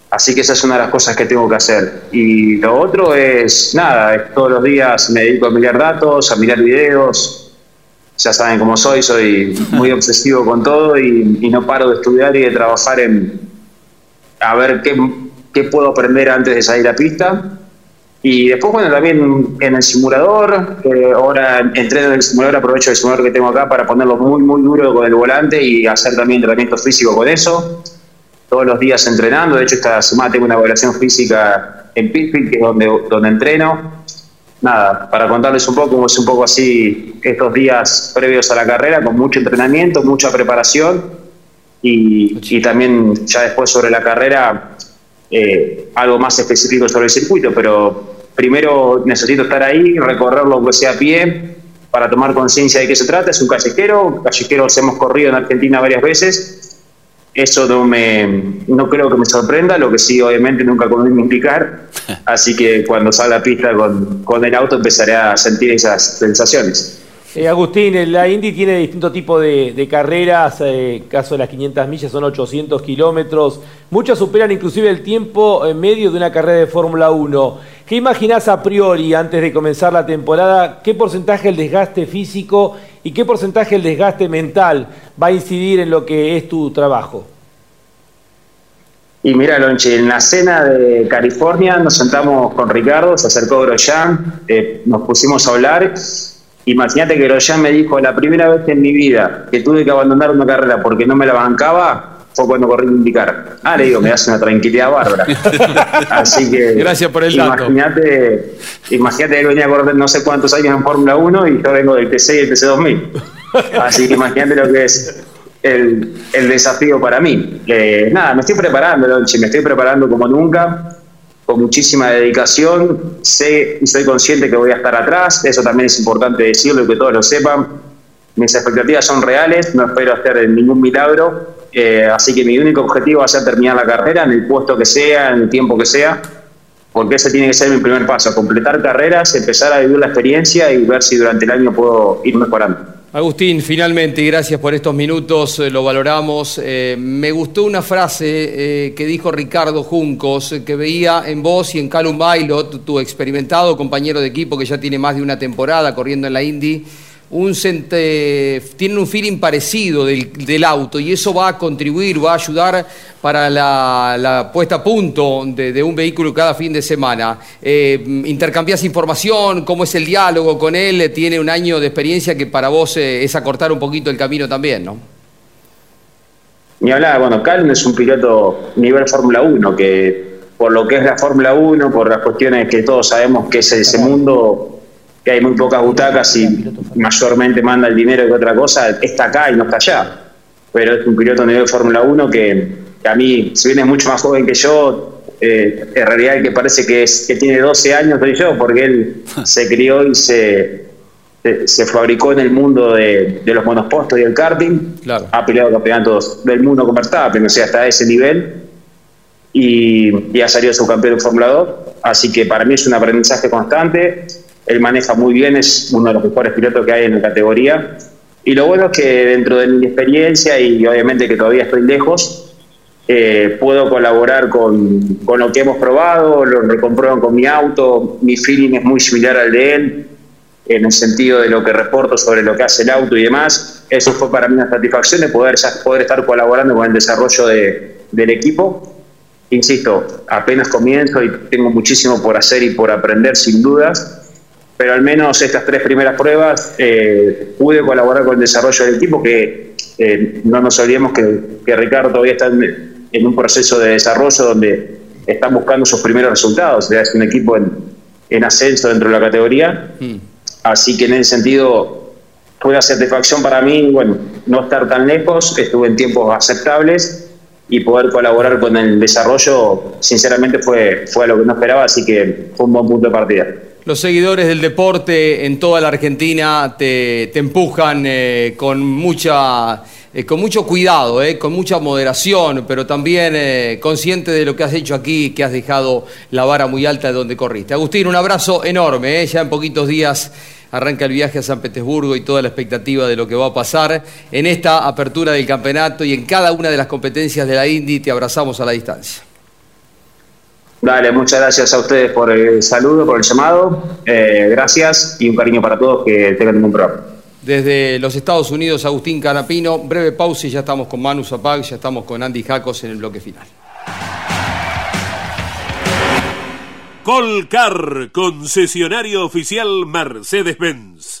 Así que esa es una de las cosas que tengo que hacer. Y lo otro es, nada, es todos los días me dedico a mirar datos, a mirar videos. Ya saben cómo soy, soy muy obsesivo con todo y, y no paro de estudiar y de trabajar en a ver qué, qué puedo aprender antes de salir a pista. Y después, bueno, también en el simulador, ahora entreno en el simulador, aprovecho el simulador que tengo acá para ponerlo muy, muy duro con el volante y hacer también entrenamiento físico con eso todos los días entrenando. De hecho, esta semana tengo una evaluación física en Pittsfield, que es donde, donde entreno. Nada, para contarles un poco, es un poco así estos días previos a la carrera, con mucho entrenamiento, mucha preparación y también ya después sobre la carrera eh, algo más específico sobre el circuito, pero primero necesito estar ahí, recorrerlo aunque sea a pie, para tomar conciencia de qué se trata. Es un callejero, callejeros hemos corrido en Argentina varias veces, eso no me no creo que me sorprenda, lo que sí obviamente nunca conviene implicar, así que cuando salga a pista con, con el auto empezaré a sentir esas sensaciones. Eh, Agustín, eh, la Indy tiene distintos tipos de, de carreras, eh, caso de las 500 millas son 800 kilómetros, muchas superan inclusive el tiempo en medio de una carrera de Fórmula 1. ¿Qué imaginás a priori antes de comenzar la temporada? ¿Qué porcentaje el desgaste físico y qué porcentaje el desgaste mental va a incidir en lo que es tu trabajo? Y mira, Lonchi, en la cena de California nos sentamos con Ricardo, se acercó Grosjean, eh, nos pusimos a hablar. Imagínate que Grosjean me dijo, la primera vez en mi vida que tuve que abandonar una carrera porque no me la bancaba, fue cuando corrí a indicar. Ah, le digo, me das una tranquilidad bárbara. Así que. Gracias por el dato. Imagínate, imagínate que venía a correr no sé cuántos años en Fórmula 1 y yo vengo del TC y el TC2000. Así que imagínate lo que es el, el desafío para mí. Eh, nada, me estoy preparando, Lonchi, me estoy preparando como nunca, con muchísima dedicación. Sé y soy consciente que voy a estar atrás, eso también es importante decirlo y que todos lo sepan. Mis expectativas son reales, no espero hacer ningún milagro, eh, así que mi único objetivo va a ser terminar la carrera en el puesto que sea, en el tiempo que sea, porque ese tiene que ser mi primer paso, completar carreras, empezar a vivir la experiencia y ver si durante el año puedo ir mejorando. Agustín, finalmente, gracias por estos minutos, eh, lo valoramos. Eh, me gustó una frase eh, que dijo Ricardo Juncos, que veía en vos y en Calum Bailot, tu experimentado compañero de equipo que ya tiene más de una temporada corriendo en la Indy, un tienen un feeling parecido del, auto y eso va a contribuir, va a ayudar para la, puesta a punto de, un vehículo cada fin de semana. Eh, intercambias información, cómo es el diálogo con él, tiene un año de experiencia que para vos eh, es acortar un poquito el camino también, ¿no? Ni hablar, bueno, Calum es un piloto nivel Fórmula 1, que por lo que es la Fórmula 1, por las cuestiones que todos sabemos que es ese mundo, que hay muy pocas butacas y mayormente manda el dinero que otra cosa, está acá y no está allá. Pero es un piloto nivel Fórmula 1 que, que a mí, si bien es mucho más joven que yo, eh, en realidad el que parece que, es, que tiene 12 años soy yo, porque él se crió y se, se, se fabricó en el mundo de, de los monospostos y el karting. Ha peleado campeonatos del mundo con Verstappen, o sea, hasta ese nivel. Y, y ha salido subcampeón en Fórmula 2. Así que para mí es un aprendizaje constante. Él maneja muy bien, es uno de los mejores pilotos que hay en la categoría. Y lo bueno es que dentro de mi experiencia, y obviamente que todavía estoy lejos, eh, puedo colaborar con, con lo que hemos probado, lo recomprueban con mi auto, mi feeling es muy similar al de él, en el sentido de lo que reporto sobre lo que hace el auto y demás. Eso fue para mí una satisfacción de poder, poder estar colaborando con el desarrollo de- del equipo. Insisto, apenas comienzo y tengo muchísimo por hacer y por aprender sin dudas, pero al menos estas tres primeras pruebas eh, pude colaborar con el desarrollo del equipo, que eh, no nos olvidemos que, que Ricardo todavía está en, en un proceso de desarrollo donde están buscando sus primeros resultados, o sea, es un equipo en, en ascenso dentro de la categoría, así que en ese sentido fue una satisfacción para mí, bueno, no estar tan lejos, estuve en tiempos aceptables y poder colaborar con el desarrollo, sinceramente fue, fue lo que no esperaba, así que fue un buen punto de partida. Los seguidores del deporte en toda la Argentina te, empujan eh, con mucha eh, con mucho cuidado, eh, con mucha moderación, pero también consciente de lo que has hecho aquí, que has dejado la vara muy alta de donde corriste. Agustín, un abrazo enorme, ya en poquitos días arranca el viaje a San Petersburgo y toda la expectativa de lo que va a pasar en esta apertura del campeonato y en cada una de las competencias de la Indy, te abrazamos a la distancia. Dale, muchas gracias a ustedes por el saludo, por el llamado. Eh, gracias y un cariño para todos que tengan un buen programa. Desde los Estados Unidos, Agustín Canapino, breve pausa y ya estamos con Manu Zapag, ya estamos con Andy Jacos en el bloque final. Colcar, concesionario oficial Mercedes-Benz.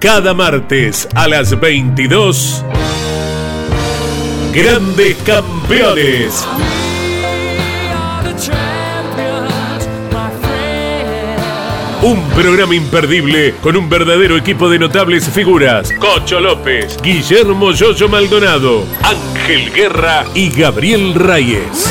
Cada martes a las 22. Grandes Campeones. Un programa imperdible con un verdadero equipo de notables figuras. Cocho López, Guillermo Yoyo Maldonado, Ángel Guerra y Gabriel Reyes.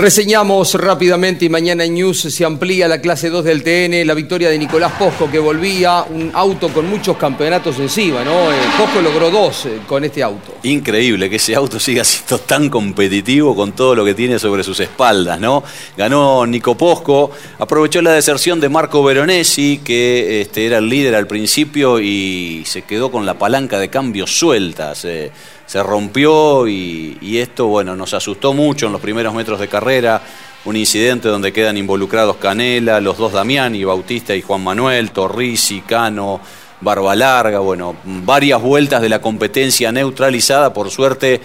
Reseñamos rápidamente y mañana en News se amplía la clase 2 del TN, la victoria de Nicolás Posco que volvía, un auto con muchos campeonatos encima, ¿no? Eh, Posco logró dos eh, con este auto. Increíble que ese auto siga siendo tan competitivo con todo lo que tiene sobre sus espaldas, ¿no? Ganó Nico Posco, aprovechó la deserción de Marco Veronesi, que este, era el líder al principio y se quedó con la palanca de cambio suelta. Se, se rompió y, esto, bueno, nos asustó mucho en los primeros metros de carrera. Un incidente donde quedan involucrados Canela, los dos Damiani, Bautista y Juan Manuel, Torrisi, Cano, Barba Larga, bueno, varias vueltas de la competencia neutralizada, por suerte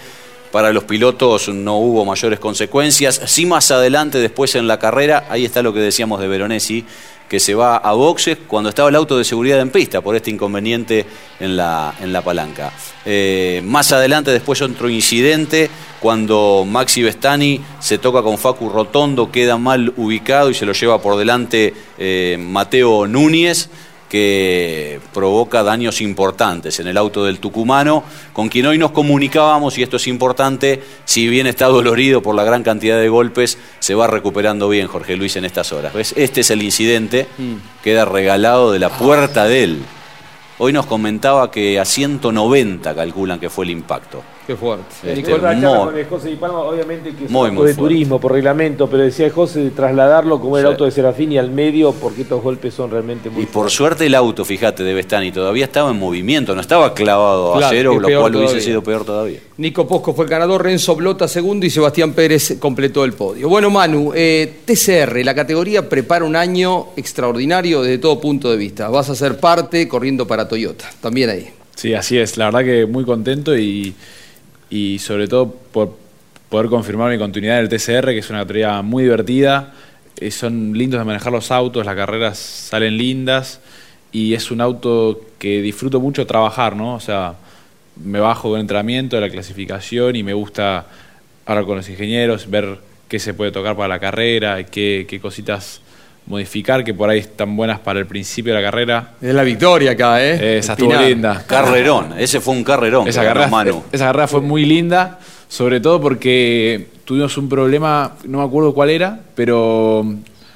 para los pilotos no hubo mayores consecuencias. Sí más adelante, después en la carrera, ahí está lo que decíamos de Veronesi, que se va a boxes cuando estaba el auto de seguridad en pista por este inconveniente en la, en la palanca. Eh, más adelante, después otro incidente, cuando Maxi Vestani se toca con Facu Rotondo, queda mal ubicado y se lo lleva por delante eh, Mateo Núñez que provoca daños importantes en el auto del tucumano, con quien hoy nos comunicábamos, y esto es importante, si bien está dolorido por la gran cantidad de golpes, se va recuperando bien Jorge Luis en estas horas. ¿Ves? Este es el incidente, queda regalado de la puerta de él. Hoy nos comentaba que a 190 calculan que fue el impacto. Qué fuerte. Este, Nicolás muy- con el José Di Palma, obviamente que es Muy, un muy de fuerte. turismo por reglamento, pero decía José de trasladarlo como el Sí. auto de Serafini al medio porque estos golpes son realmente muy Y por suerte el auto, fíjate, de Bestani todavía estaba en movimiento, no estaba clavado Claro, a cero, lo cual hubiese sido peor todavía. Nico Posco fue el ganador, Renzo Blota segundo y Sebastián Pérez completó el podio. Bueno, Manu, eh, TCR, la categoría prepara un año extraordinario desde todo punto de vista. Vas a ser parte corriendo para Toyota, también ahí. Sí, así es. La verdad que muy contento y, y sobre todo por poder confirmar mi continuidad en el TCR, que es una categoría muy divertida. Eh, son lindos de manejar los autos, las carreras salen lindas y es un auto que disfruto mucho trabajar, ¿no? O sea, me bajo del entrenamiento, de la clasificación y me gusta hablar con los ingenieros, ver qué se puede tocar para la carrera, qué, qué cositas modificar que por ahí están buenas para el principio de la carrera. Es la victoria acá, ¿eh? Esa estuvo linda. Carrerón, ese fue un carrerón. Esa carrera, Manu. esa carrera fue muy linda, sobre todo porque tuvimos un problema, no me acuerdo cuál era, pero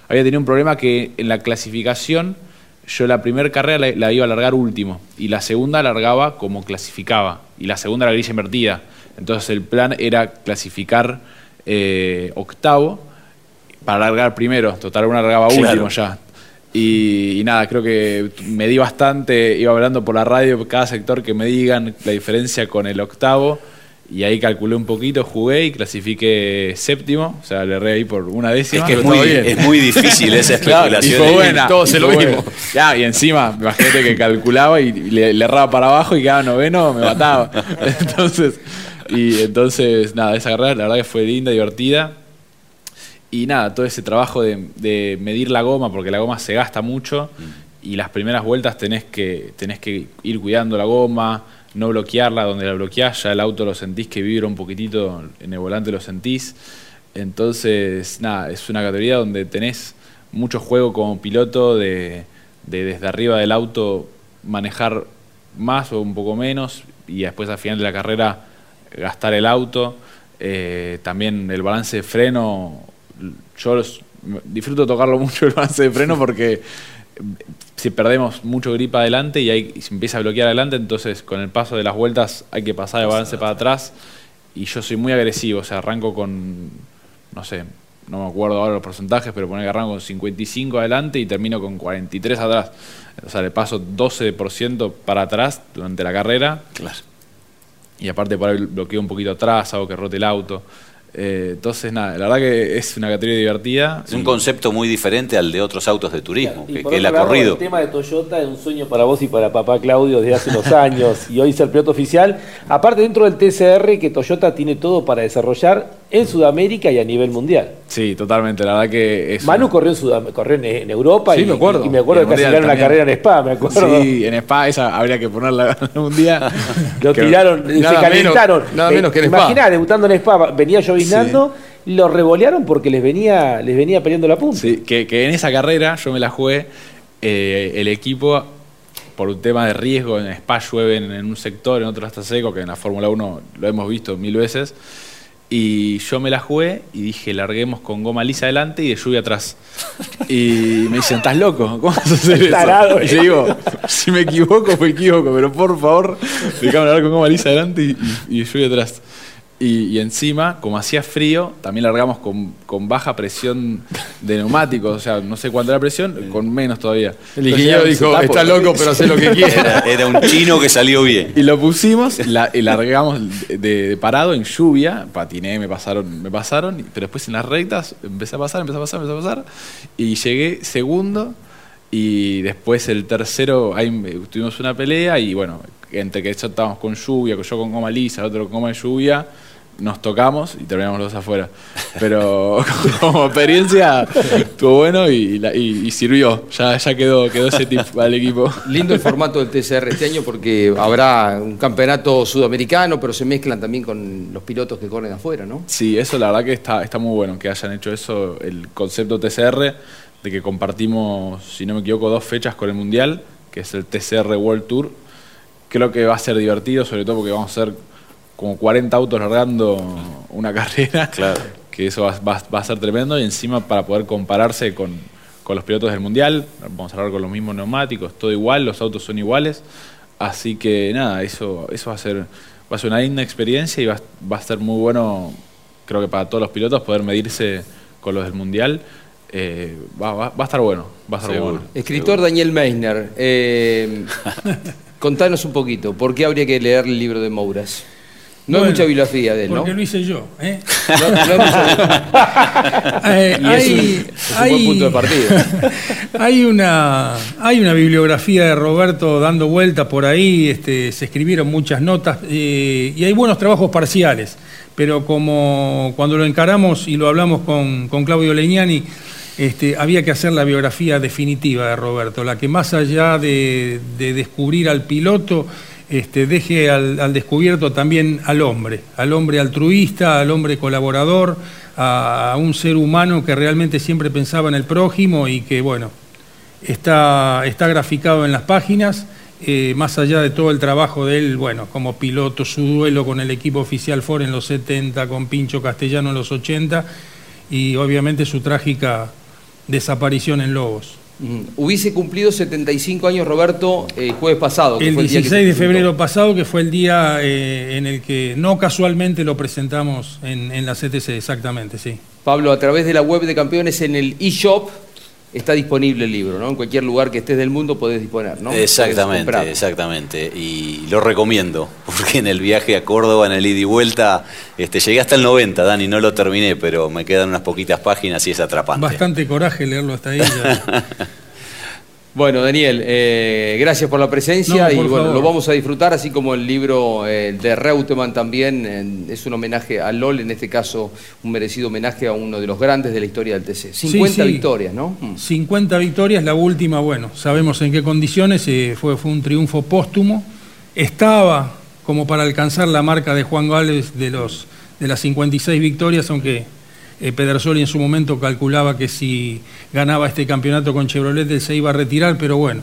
había tenido un problema que en la clasificación yo la primera carrera la, la iba a largar último y la segunda largaba como clasificaba y la segunda la grilla invertida. Entonces el plan era clasificar eh, octavo para largar primero. Total, una largaba Claro. último ya. Y, y nada, creo que me di bastante, iba hablando por la radio, cada sector que me digan la diferencia con el octavo. Y ahí calculé un poquito, jugué y clasifiqué séptimo. O sea, le erré ahí por una décima. Es que es muy- es difícil esa Claro, especulación. y fue buena. Todos se lo vimos. Ya, y encima, imagínate que calculaba y le, le erraba para abajo y quedaba noveno, me mataba. Entonces, y entonces, nada, esa carrera la verdad que fue linda, divertida. Y nada, todo ese trabajo de, de medir la goma, porque la goma se gasta mucho y las primeras vueltas tenés que, tenés que ir cuidando la goma, no bloquearla, donde la bloqueás ya el auto lo sentís que vibra un poquitito, en el volante lo sentís. Entonces, nada, es una categoría donde tenés mucho juego como piloto de, de desde arriba del auto manejar más o un poco menos y después al final de la carrera gastar el auto. Eh, también el balance de freno, yo los- disfruto tocarlo mucho el balance de freno porque si perdemos mucho grip adelante y, hay, y se empieza a bloquear adelante, entonces con el paso de las vueltas hay que pasar el balance para atrás y yo soy muy agresivo, o sea, arranco con, no sé, no me acuerdo ahora los porcentajes, pero poner que arranco con 55 adelante y termino con 43 atrás. O sea, le paso 12% para atrás durante la carrera. Claro. Y aparte por ahí bloqueo un poquito atrás, hago que rote el auto. Eh, entonces, nada, la verdad que es una categoría divertida. Es un concepto muy diferente al de otros autos de turismo, Y que, por que él ha corrido. El tema de Toyota es un sueño para vos y para papá Claudio desde hace unos años y hoy ser piloto oficial. Aparte, dentro del TCR, que Toyota tiene todo para desarrollar, en Sudamérica y a nivel mundial. Sí, totalmente. La verdad que es. Manu corrió en, Sudam- corrió en, Europa Sí, y, me acuerdo. y me acuerdo que ganaron la carrera en Spa, me acuerdo. Sí, en Spa esa habría que ponerla un día. Lo tiraron, se calentaron. menos- nada menos que en Spa. Imaginá, debutando en Spa, venía lloviznando, lo revolearon porque les venía, les venía peleando la punta. Sí, que, que en esa carrera yo me la jugué. eh, el equipo, por un tema de riesgo, en Spa llueve en, en un sector, en otro está seco, que en la Fórmula 1 lo hemos visto mil veces. Y yo me la jugué y dije, larguemos con goma lisa adelante y de lluvia atrás. Y me dicen, ¿estás loco? ¿Cómo vas a hacer eso? Tarado, y le digo, si me equivoco, me equivoco, pero por favor, dejame largar con goma lisa adelante y, y, y lluvia atrás. Y, y encima, como hacía frío, también largamos con, con baja presión de neumáticos, o sea, no sé cuánta era la presión, con menos todavía. El ingeniero dijo, está loco, pero hace lo que Era, quiera. era un chino que salió bien. Y lo pusimos, la- y largamos de, de parado en lluvia, patiné, me pasaron, me pasaron, pero después en las rectas empecé a pasar, empecé a pasar, empecé a pasar, y llegué segundo, y después el tercero, ahí me- tuvimos una pelea, y bueno, entre que estábamos con lluvia, yo con goma lisa, otro con goma de lluvia, nos tocamos y terminamos los dos afuera. Pero como experiencia estuvo bueno y, la- y- y sirvió, ya, ya quedó, quedó ese tip al equipo. Lindo el formato del TCR este año porque habrá un campeonato sudamericano, pero se mezclan también con los pilotos que corren afuera, ¿no? Sí, eso la verdad que está, está muy bueno que hayan hecho eso, el concepto TCR, de que compartimos, si no me equivoco, dos fechas con el Mundial, que es el TCR World Tour. Creo que va a ser divertido, sobre todo porque vamos a ser como 40 autos largando una carrera, Claro. que eso va, va- va a ser tremendo, y encima para poder compararse con, con los pilotos del Mundial, vamos a hablar con los mismos neumáticos, todo igual, los autos son iguales, así que nada, eso, eso va a ser va a ser una linda experiencia y va, va a ser muy bueno, creo que para todos los pilotos, poder medirse con los del Mundial. Eh, va, va- va a estar bueno, va a estar Seguro. bueno. Escritor Daniel Meissner, eh, contanos un poquito, ¿por qué habría que leer el libro de Mouras? No hay mucha bibliografía de él, ¿no? Porque lo hice yo. ¿eh? No- no Eh, Y es un- hay, es un buen punto de partida. hay, una, hay una bibliografía de Roberto dando vueltas por ahí, este, se escribieron muchas notas eh, y hay buenos trabajos parciales, pero como cuando lo encaramos y lo hablamos con, con Claudio Leñani, este, había que hacer la biografía definitiva de Roberto, la que más allá de, de descubrir al piloto, este, deje al, descubierto también al hombre, al hombre altruista, al hombre colaborador, a, a un ser humano que realmente siempre pensaba en el prójimo y que, bueno, está, está graficado en las páginas, eh, más allá de todo el trabajo de él, bueno, como piloto, su duelo con el equipo oficial Ford en los 70, con Pincho Castellano en los 80 y obviamente su trágica desaparición en Lobos. Mm, Hubiese cumplido 75 años Roberto el jueves pasado. que El fue día que 16 se de febrero pasado, que fue el día eh, en el que no casualmente lo presentamos en, en la CTC, exactamente, sí. Pablo, a través de la web de campeones en el eShop está disponible el libro, ¿no? En cualquier lugar que estés del mundo podés disponer, ¿no? Exactamente, exactamente. Y lo recomiendo, porque en el viaje a Córdoba, en el ida y vuelta, este, llegué hasta el 90, Dani, no lo terminé, pero me quedan unas poquitas páginas y es atrapante. Bastante coraje leerlo hasta ahí. ya. Bueno, Daniel, eh, gracias por la presencia No, y bueno, favor. lo vamos a disfrutar, así como el libro eh, de Reutemann también eh, es un homenaje a LOL, en este caso un merecido homenaje a uno de los grandes de la historia del TC. 50 Sí, sí. victorias, ¿no? Mm. 50 victorias, la última, bueno, sabemos en qué condiciones, eh, fue, fue un triunfo póstumo. Estaba como para alcanzar la marca de Juan Gálvez de, los, de las 56 victorias, aunque eh, Pedersoli en su momento calculaba que si ganaba este campeonato con Chevrolet se iba a retirar, pero bueno,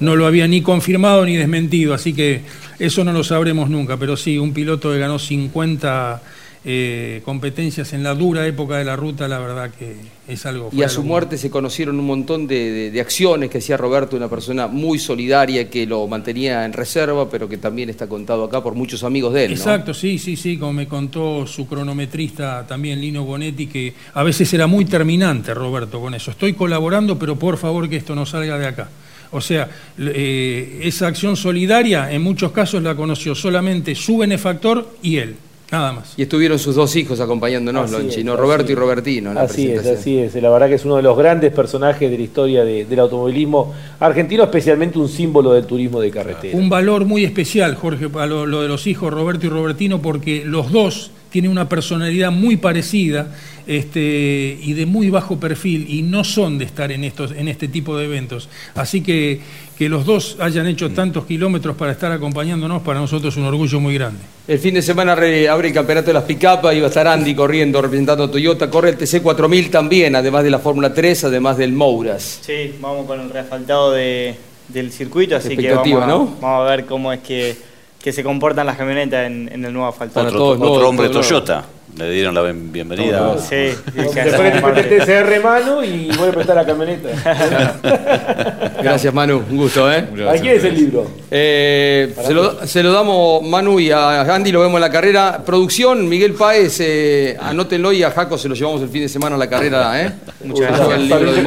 no lo había ni confirmado ni desmentido, así que eso no lo sabremos nunca, pero sí, un piloto que ganó 50 eh, competencias en la dura época de la ruta, la verdad que es algo... Y a su muerte se conocieron un montón de, de- de acciones que hacía Roberto, una persona muy solidaria que lo mantenía en reserva, pero que también está contado acá por muchos amigos de él. ¿no? Exacto, sí, sí, sí, como me contó su cronometrista también, Lino Bonetti, que a veces era muy terminante, Roberto, con eso. Estoy colaborando, pero por favor que esto no salga de acá. O sea, eh, esa acción solidaria en muchos casos la conoció solamente su benefactor y él, nada más. Y estuvieron sus dos hijos acompañándonos, Así Lonchi, es, ¿no? así Roberto y. Robertino. en la Así es, así es. La verdad que es uno de los grandes personajes de la historia de- del automovilismo argentino, especialmente un símbolo del turismo de carretera. Un valor muy especial, Jorge, a lo, lo de los hijos Roberto y Robertino, porque los dos tiene una personalidad muy parecida este, y de muy bajo perfil y no son de estar en, estos, en este tipo de eventos. Así que que los dos hayan hecho tantos kilómetros para estar acompañándonos, para nosotros es un orgullo muy grande. El fin de semana re- abre el campeonato de las picapas, iba a estar Andy corriendo, representando a Toyota, corre el TC 4000 también, además de la Fórmula 3, además del Mouras. Sí, vamos con el reasfaltado de, del circuito, así que vamos a, ¿no? vamos a ver cómo es que, que se comportan las camionetas en, en el nuevo asfaltado. Otro, otro hombre Toyota. Le dieron la bienvenida. Sí, sí, que Después le mete TCR mano y vuelve a prestar la camioneta. Gracias Manu, un gusto, ¿eh? ¿A quién es el libro? Eh, se, lo, se lo damos Manu y a Andy, lo vemos en la carrera. Producción, Miguel Páez, eh, anótenlo y a Jaco se lo llevamos el fin de semana a la carrera, ¿eh? Muchas gracias. El libro de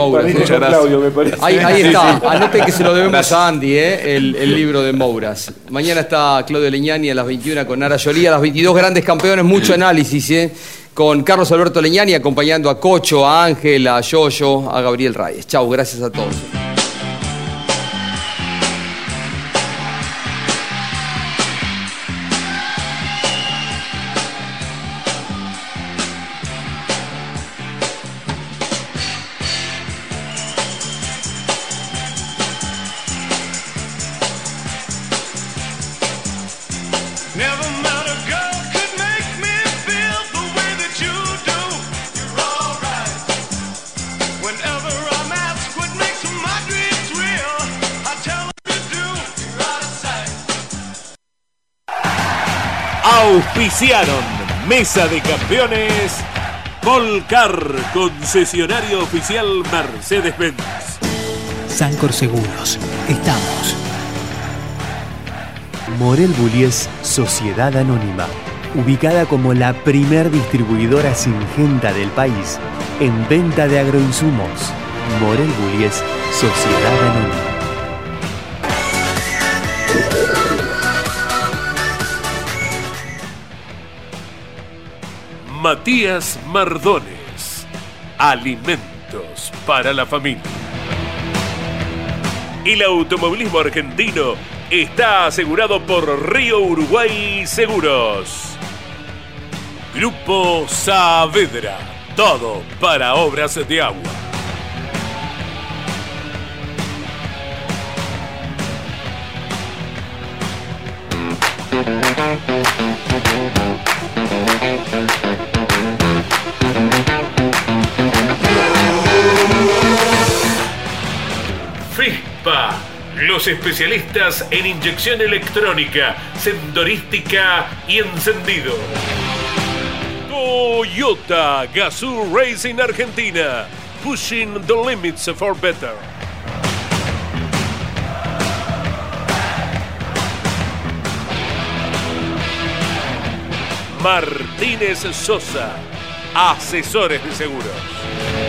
Claudio, me parece. Ahí, ahí Sí, está, sí. anoten que se lo debemos Gracias. a Andy, ¿eh? el, el libro de Mouras. Mañana está Claudio Leñani a las 21 con Nara Yolí, a las 22 grandes campeones, mucho análisis, ¿eh? Con Carlos Alberto Leñani acompañando a Cocho, a Ángel, a Yoyo, a Gabriel Reyes. Chau, gracias a todos. De Campeones Volcar, concesionario oficial Mercedes-Benz. Sancor Seguros. Estamos. Morel Bullies Sociedad Anónima. Ubicada como la primer distribuidora singenta del país en venta de agroinsumos. Morel Bullies Sociedad Anónima. Matías Mardones. Alimentos para la familia. El automovilismo argentino está asegurado por Río Uruguay Seguros. Grupo Saavedra. Todo para obras de agua. Los especialistas en inyección electrónica, sendorística y encendido. Toyota Gazoo Racing Argentina, pushing the limits for better. Martínez Sosa, asesores de seguros.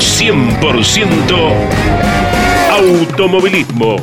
100% automovilismo.